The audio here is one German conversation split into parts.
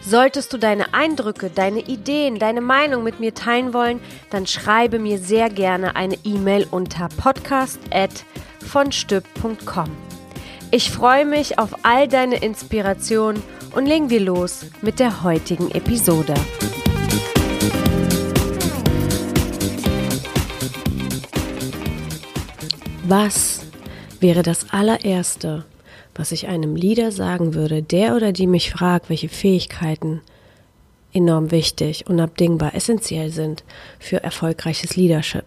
Solltest du deine Eindrücke, deine Ideen, deine Meinung mit mir teilen wollen, dann schreibe mir sehr gerne eine E-Mail unter podcast@vonstück.com. Ich freue mich auf all deine Inspirationen und legen wir los mit der heutigen Episode. Was wäre das allererste, was ich einem Leader sagen würde, der oder die mich fragt, welche Fähigkeiten enorm wichtig, unabdingbar, essentiell sind für erfolgreiches Leadership.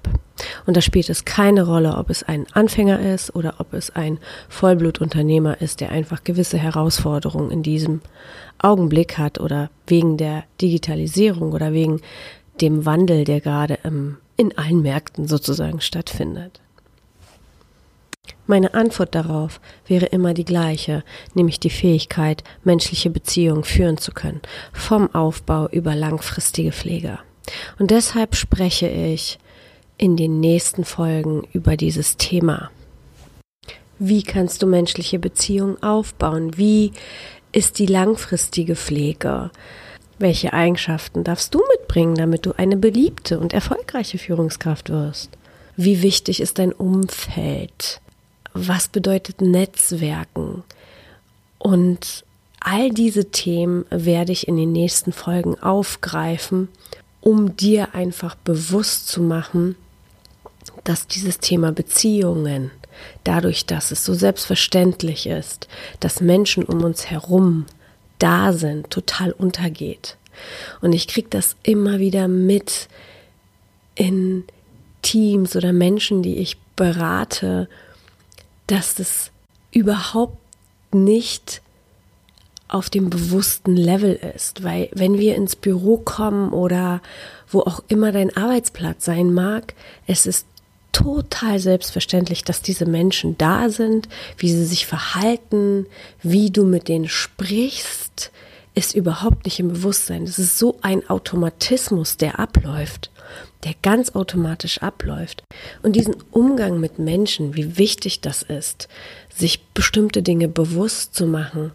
Und da spielt es keine Rolle, ob es ein Anfänger ist oder ob es ein Vollblutunternehmer ist, der einfach gewisse Herausforderungen in diesem Augenblick hat oder wegen der Digitalisierung oder wegen dem Wandel, der gerade in allen Märkten sozusagen stattfindet. Meine Antwort darauf wäre immer die gleiche, nämlich die Fähigkeit, menschliche Beziehungen führen zu können, vom Aufbau über langfristige Pflege. Und deshalb spreche ich in den nächsten Folgen über dieses Thema. Wie kannst du menschliche Beziehungen aufbauen? Wie ist die langfristige Pflege? Welche Eigenschaften darfst du mitbringen, damit du eine beliebte und erfolgreiche Führungskraft wirst? Wie wichtig ist dein Umfeld? Was bedeutet Netzwerken? Und all diese Themen werde ich in den nächsten Folgen aufgreifen, um dir einfach bewusst zu machen, dass dieses Thema Beziehungen, dadurch, dass es so selbstverständlich ist, dass Menschen um uns herum da sind, total untergeht. Und ich kriege das immer wieder mit in Teams oder Menschen, die ich berate, dass das überhaupt nicht auf dem bewussten Level ist, weil wenn wir ins Büro kommen oder wo auch immer dein Arbeitsplatz sein mag, es ist total selbstverständlich, dass diese Menschen da sind, wie sie sich verhalten, wie du mit denen sprichst, ist überhaupt nicht im Bewusstsein. Es ist so ein Automatismus, der abläuft der ganz automatisch abläuft. Und diesen Umgang mit Menschen, wie wichtig das ist, sich bestimmte Dinge bewusst zu machen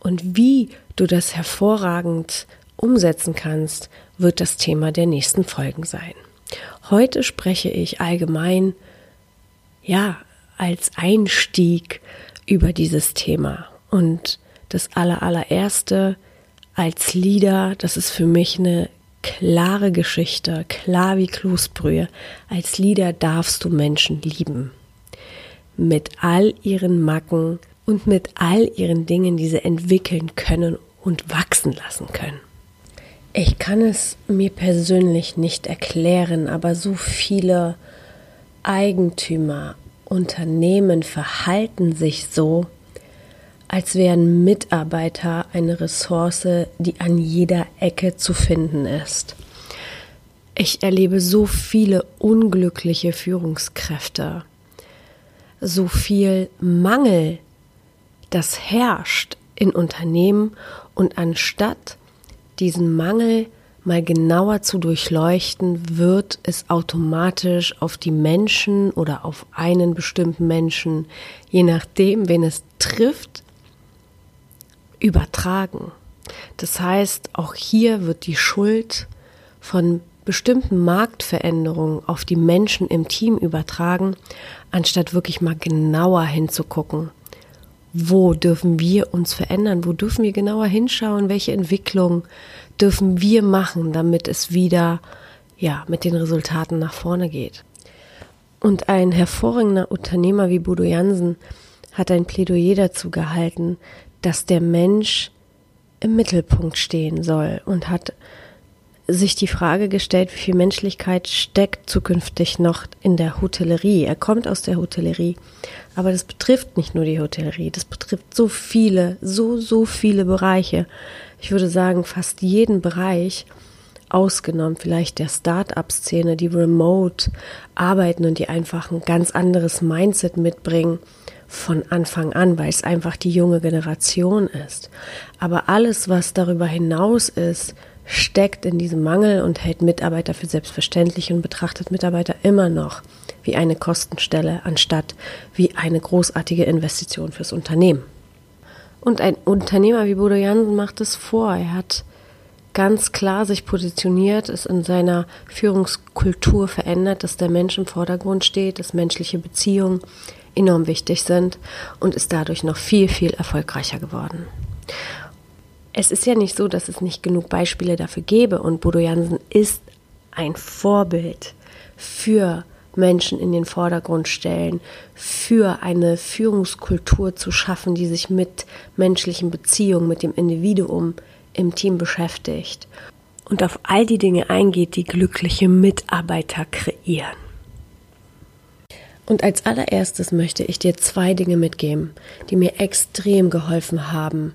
und wie du das hervorragend umsetzen kannst, wird das Thema der nächsten Folgen sein. Heute spreche ich allgemein, ja, als Einstieg über dieses Thema. Und das allerallererste als Leader, das ist für mich eine klare Geschichte, klar wie Kloßbrühe. Als Lieder darfst du Menschen lieben. Mit all ihren Macken und mit all ihren Dingen, die sie entwickeln können und wachsen lassen können. Ich kann es mir persönlich nicht erklären, aber so viele Eigentümer, Unternehmen verhalten sich so, als wären Mitarbeiter eine Ressource, die an jeder Ecke zu finden ist. Ich erlebe so viele unglückliche Führungskräfte, so viel Mangel, das herrscht in Unternehmen und anstatt diesen Mangel mal genauer zu durchleuchten, wird es automatisch auf die Menschen oder auf einen bestimmten Menschen, je nachdem, wen es trifft, übertragen. Das heißt, auch hier wird die Schuld von bestimmten Marktveränderungen auf die Menschen im Team übertragen, anstatt wirklich mal genauer hinzugucken. Wo dürfen wir uns verändern? Wo dürfen wir genauer hinschauen? Welche Entwicklung dürfen wir machen, damit es wieder, ja, mit den Resultaten nach vorne geht? Und ein hervorragender Unternehmer wie Bodo Jansen hat ein Plädoyer dazu gehalten, dass der Mensch im Mittelpunkt stehen soll und hat sich die Frage gestellt, wie viel Menschlichkeit steckt zukünftig noch in der Hotellerie. Er kommt aus der Hotellerie, aber das betrifft nicht nur die Hotellerie, das betrifft so viele, so, so viele Bereiche. Ich würde sagen, fast jeden Bereich, ausgenommen vielleicht der Start-up-Szene, die remote arbeiten und die einfach ein ganz anderes Mindset mitbringen von Anfang an, weil es einfach die junge Generation ist. Aber alles, was darüber hinaus ist, steckt in diesem Mangel und hält Mitarbeiter für selbstverständlich und betrachtet Mitarbeiter immer noch wie eine Kostenstelle anstatt wie eine großartige Investition fürs Unternehmen. Und ein Unternehmer wie Bodo Jansen macht es vor. Er hat ganz klar sich positioniert, ist in seiner Führungskultur verändert, dass der Mensch im Vordergrund steht, dass menschliche Beziehungen enorm wichtig sind und ist dadurch noch viel, viel erfolgreicher geworden. Es ist ja nicht so, dass es nicht genug Beispiele dafür gäbe und Bodo Jansen ist ein Vorbild für Menschen in den Vordergrund stellen, für eine Führungskultur zu schaffen, die sich mit menschlichen Beziehungen, mit dem Individuum im Team beschäftigt und auf all die Dinge eingeht, die glückliche Mitarbeiter kreieren. Und als allererstes möchte ich dir zwei Dinge mitgeben, die mir extrem geholfen haben,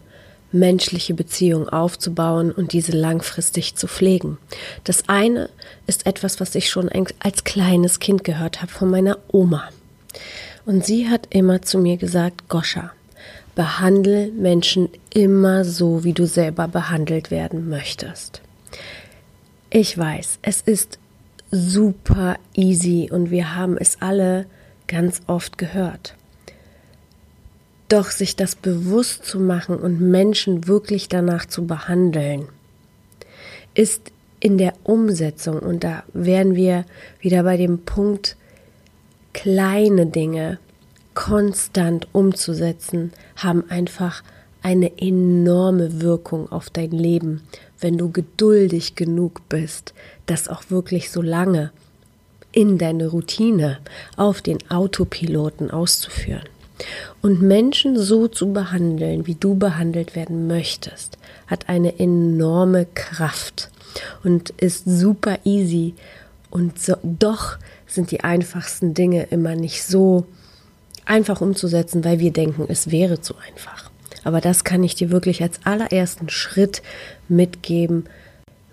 menschliche Beziehungen aufzubauen und diese langfristig zu pflegen. Das eine ist etwas, was ich schon als kleines Kind gehört habe von meiner Oma. Und sie hat immer zu mir gesagt, Goscha, behandle Menschen immer so, wie du selber behandelt werden möchtest. Ich weiß, es ist super easy und wir haben es alle ganz oft gehört. Doch sich das bewusst zu machen und Menschen wirklich danach zu behandeln, ist in der Umsetzung, und da wären wir wieder bei dem Punkt, kleine Dinge konstant umzusetzen, haben einfach eine enorme Wirkung auf dein Leben, wenn du geduldig genug bist, das auch wirklich so lange in deine Routine auf den Autopiloten auszuführen. Und Menschen so zu behandeln, wie du behandelt werden möchtest, hat eine enorme Kraft und ist super easy. Und so, doch sind die einfachsten Dinge immer nicht so einfach umzusetzen, weil wir denken, es wäre zu einfach. Aber das kann ich dir wirklich als allerersten Schritt mitgeben.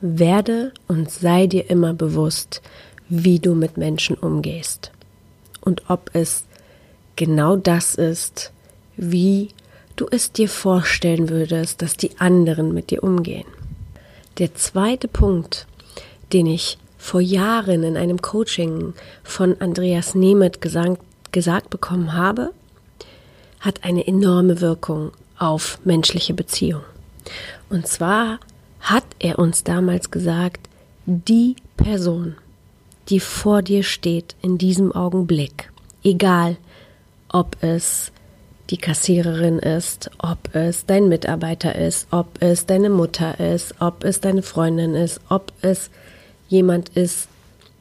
Werde und sei dir immer bewusst, wie du mit Menschen umgehst und ob es genau das ist, wie du es dir vorstellen würdest, dass die anderen mit dir umgehen. Der zweite Punkt, den ich vor Jahren in einem Coaching von Andreas Nemeth gesagt, gesagt bekommen habe, hat eine enorme Wirkung auf menschliche Beziehungen. Und zwar hat er uns damals gesagt, die Person, die vor dir steht in diesem Augenblick, egal ob es die Kassiererin ist, ob es dein Mitarbeiter ist, ob es deine Mutter ist, ob es deine Freundin ist, ob es jemand ist,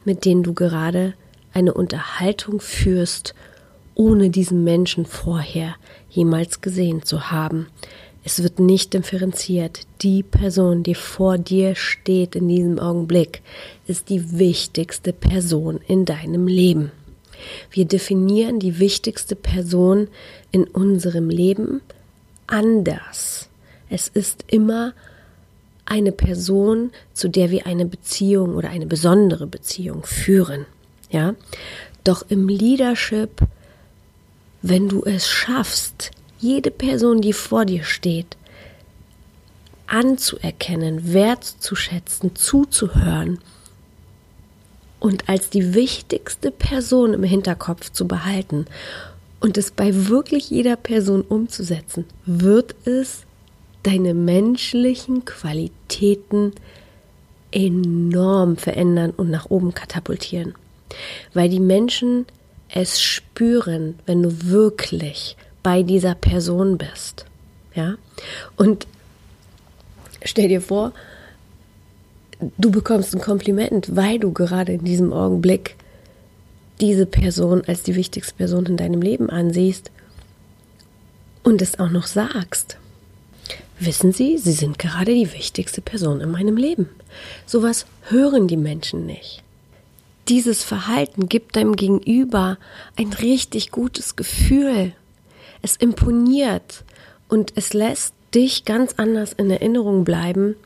mit dem du gerade eine Unterhaltung führst, ohne diesen Menschen vorher jemals gesehen zu haben. Es wird nicht differenziert. Die Person, die vor dir steht in diesem Augenblick, ist die wichtigste Person in deinem Leben. Wir definieren die wichtigste Person in unserem Leben anders. Es ist immer eine Person, zu der wir eine Beziehung oder eine besondere Beziehung führen. Ja? Doch im Leadership, wenn du es schaffst, jede Person, die vor dir steht, anzuerkennen, wertzuschätzen, zuzuhören und als die wichtigste Person im Hinterkopf zu behalten und es bei wirklich jeder Person umzusetzen, wird es deine menschlichen Qualitäten enorm verändern und nach oben katapultieren. Weil die Menschen es spüren, wenn du wirklich bei dieser Person bist. Ja? Und stell dir vor, du bekommst ein Kompliment, weil du gerade in diesem Augenblick diese Person als die wichtigste Person in deinem Leben ansiehst und es auch noch sagst. Wissen Sie, Sie sind gerade die wichtigste Person in meinem Leben. Sowas hören die Menschen nicht. Dieses Verhalten gibt deinem Gegenüber ein richtig gutes Gefühl. Es imponiert und es lässt dich ganz anders in Erinnerung bleiben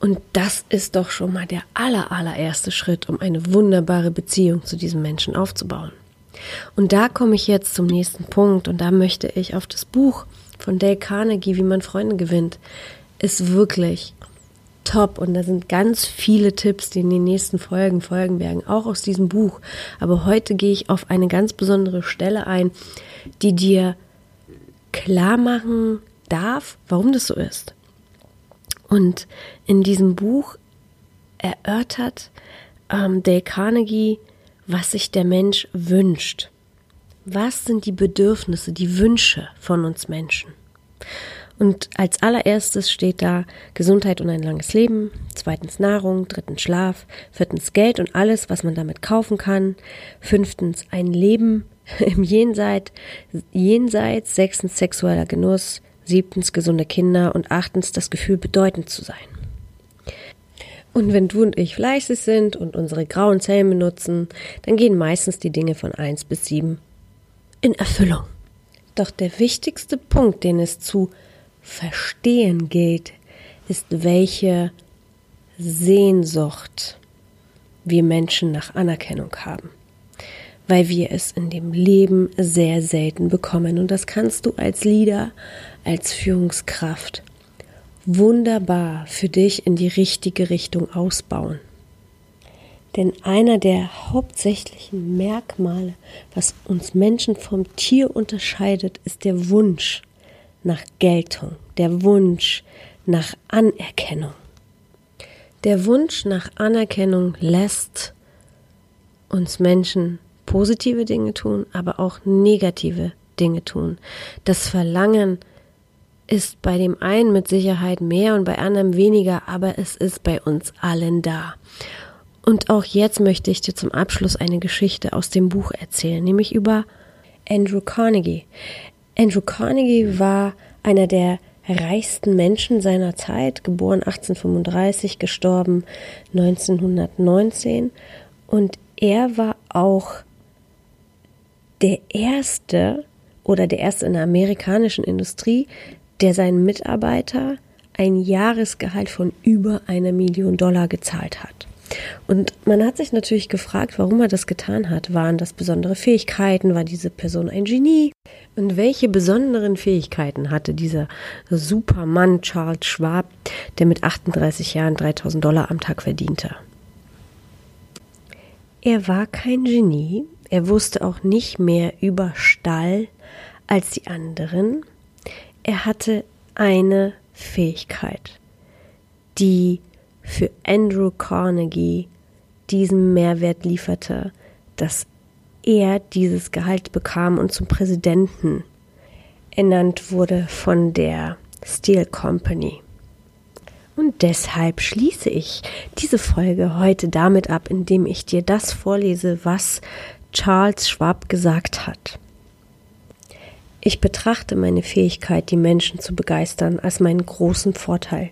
Und das ist doch schon mal der aller, allererste Schritt, um eine wunderbare Beziehung zu diesem Menschen aufzubauen. Und da komme ich jetzt zum nächsten Punkt und da möchte ich auf das Buch von Dale Carnegie, wie man Freunde gewinnt, ist wirklich top und da sind ganz viele Tipps, die in den nächsten Folgen folgen werden, auch aus diesem Buch. Aber heute gehe ich auf eine ganz besondere Stelle ein, die dir klar machen darf, warum das so ist. Und in diesem Buch erörtert ähm, Dale Carnegie, was sich der Mensch wünscht. Was sind die Bedürfnisse, die Wünsche von uns Menschen? Und als allererstes steht da Gesundheit und ein langes Leben, zweitens Nahrung, drittens Schlaf, viertens Geld und alles, was man damit kaufen kann, fünftens ein Leben im Jenseits, jenseits sechstens sexueller Genuss, siebtens gesunde Kinder und achtens das Gefühl, bedeutend zu sein. Und wenn du und ich fleißig sind und unsere grauen Zellen benutzen, dann gehen meistens die Dinge von eins bis sieben in Erfüllung. Doch der wichtigste Punkt, den es zu verstehen gilt, ist, welche Sehnsucht wir Menschen nach Anerkennung haben weil wir es in dem Leben sehr selten bekommen. Und das kannst du als Leader, als Führungskraft wunderbar für dich in die richtige Richtung ausbauen. Denn einer der hauptsächlichen Merkmale, was uns Menschen vom Tier unterscheidet, ist der Wunsch nach Geltung, der Wunsch nach Anerkennung. Der Wunsch nach Anerkennung lässt uns Menschen positive Dinge tun, aber auch negative Dinge tun. Das Verlangen ist bei dem einen mit Sicherheit mehr und bei anderem weniger, aber es ist bei uns allen da. Und auch jetzt möchte ich dir zum Abschluss eine Geschichte aus dem Buch erzählen, nämlich über Andrew Carnegie. Andrew Carnegie war einer der reichsten Menschen seiner Zeit, geboren 1835, gestorben 1919 und er war auch der erste oder der erste in der amerikanischen Industrie, der seinen Mitarbeiter ein Jahresgehalt von über einer Million Dollar gezahlt hat. Und man hat sich natürlich gefragt, warum er das getan hat. Waren das besondere Fähigkeiten? War diese Person ein Genie? Und welche besonderen Fähigkeiten hatte dieser Supermann Charles Schwab, der mit 38 Jahren 3000 Dollar am Tag verdiente? Er war kein Genie, er wusste auch nicht mehr über Stall als die anderen. Er hatte eine Fähigkeit, die für Andrew Carnegie diesen Mehrwert lieferte, dass er dieses Gehalt bekam und zum Präsidenten ernannt wurde von der Steel Company. Und deshalb schließe ich diese Folge heute damit ab, indem ich dir das vorlese, was Charles Schwab gesagt hat. Ich betrachte meine Fähigkeit, die Menschen zu begeistern, als meinen großen Vorteil.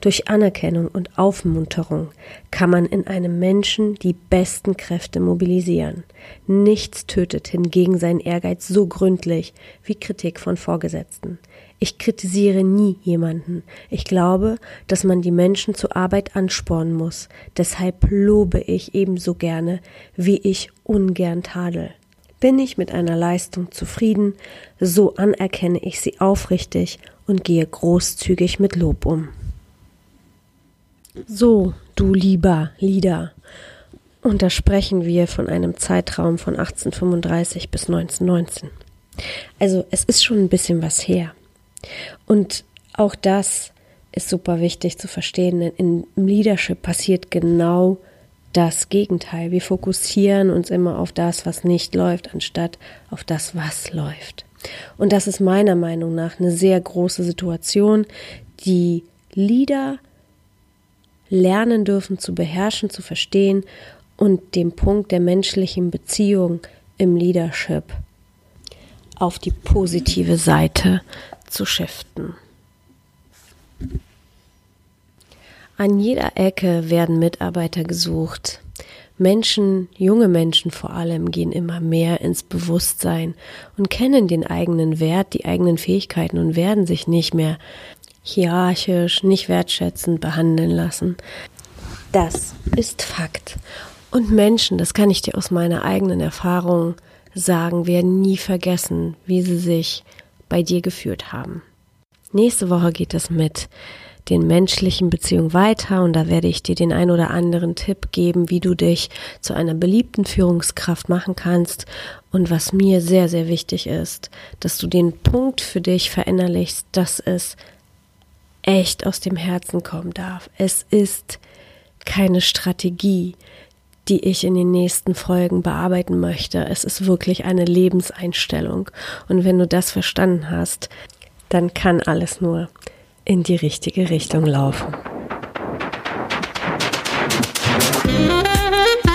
Durch Anerkennung und Aufmunterung kann man in einem Menschen die besten Kräfte mobilisieren. Nichts tötet hingegen seinen Ehrgeiz so gründlich wie Kritik von Vorgesetzten. Ich kritisiere nie jemanden. Ich glaube, dass man die Menschen zur Arbeit anspornen muss. Deshalb lobe ich ebenso gerne, wie ich ungern tadel. Bin ich mit einer Leistung zufrieden, so anerkenne ich sie aufrichtig und gehe großzügig mit Lob um. So, du lieber Lieder. Und da sprechen wir von einem Zeitraum von 1835 bis 1919. Also es ist schon ein bisschen was her. Und auch das ist super wichtig zu verstehen, denn im Leadership passiert genau das Gegenteil. Wir fokussieren uns immer auf das, was nicht läuft, anstatt auf das, was läuft. Und das ist meiner Meinung nach eine sehr große Situation, die Leader lernen dürfen zu beherrschen, zu verstehen und den Punkt der menschlichen Beziehung im Leadership auf die positive Seite zu shiften. An jeder Ecke werden Mitarbeiter gesucht. Menschen, junge Menschen vor allem, gehen immer mehr ins Bewusstsein und kennen den eigenen Wert, die eigenen Fähigkeiten und werden sich nicht mehr hierarchisch, nicht wertschätzend behandeln lassen. Das ist Fakt. Und Menschen, das kann ich dir aus meiner eigenen Erfahrung sagen, werden nie vergessen, wie sie sich bei dir gefühlt haben. Nächste Woche geht es mit den menschlichen Beziehungen weiter und da werde ich dir den ein oder anderen Tipp geben, wie du dich zu einer beliebten Führungskraft machen kannst und was mir sehr, sehr wichtig ist, dass du den Punkt für dich verinnerlichst, dass es echt aus dem Herzen kommen darf. Es ist keine Strategie, die ich in den nächsten Folgen bearbeiten möchte. Es ist wirklich eine Lebenseinstellung. Und wenn du das verstanden hast, dann kann alles nur in die richtige Richtung laufen.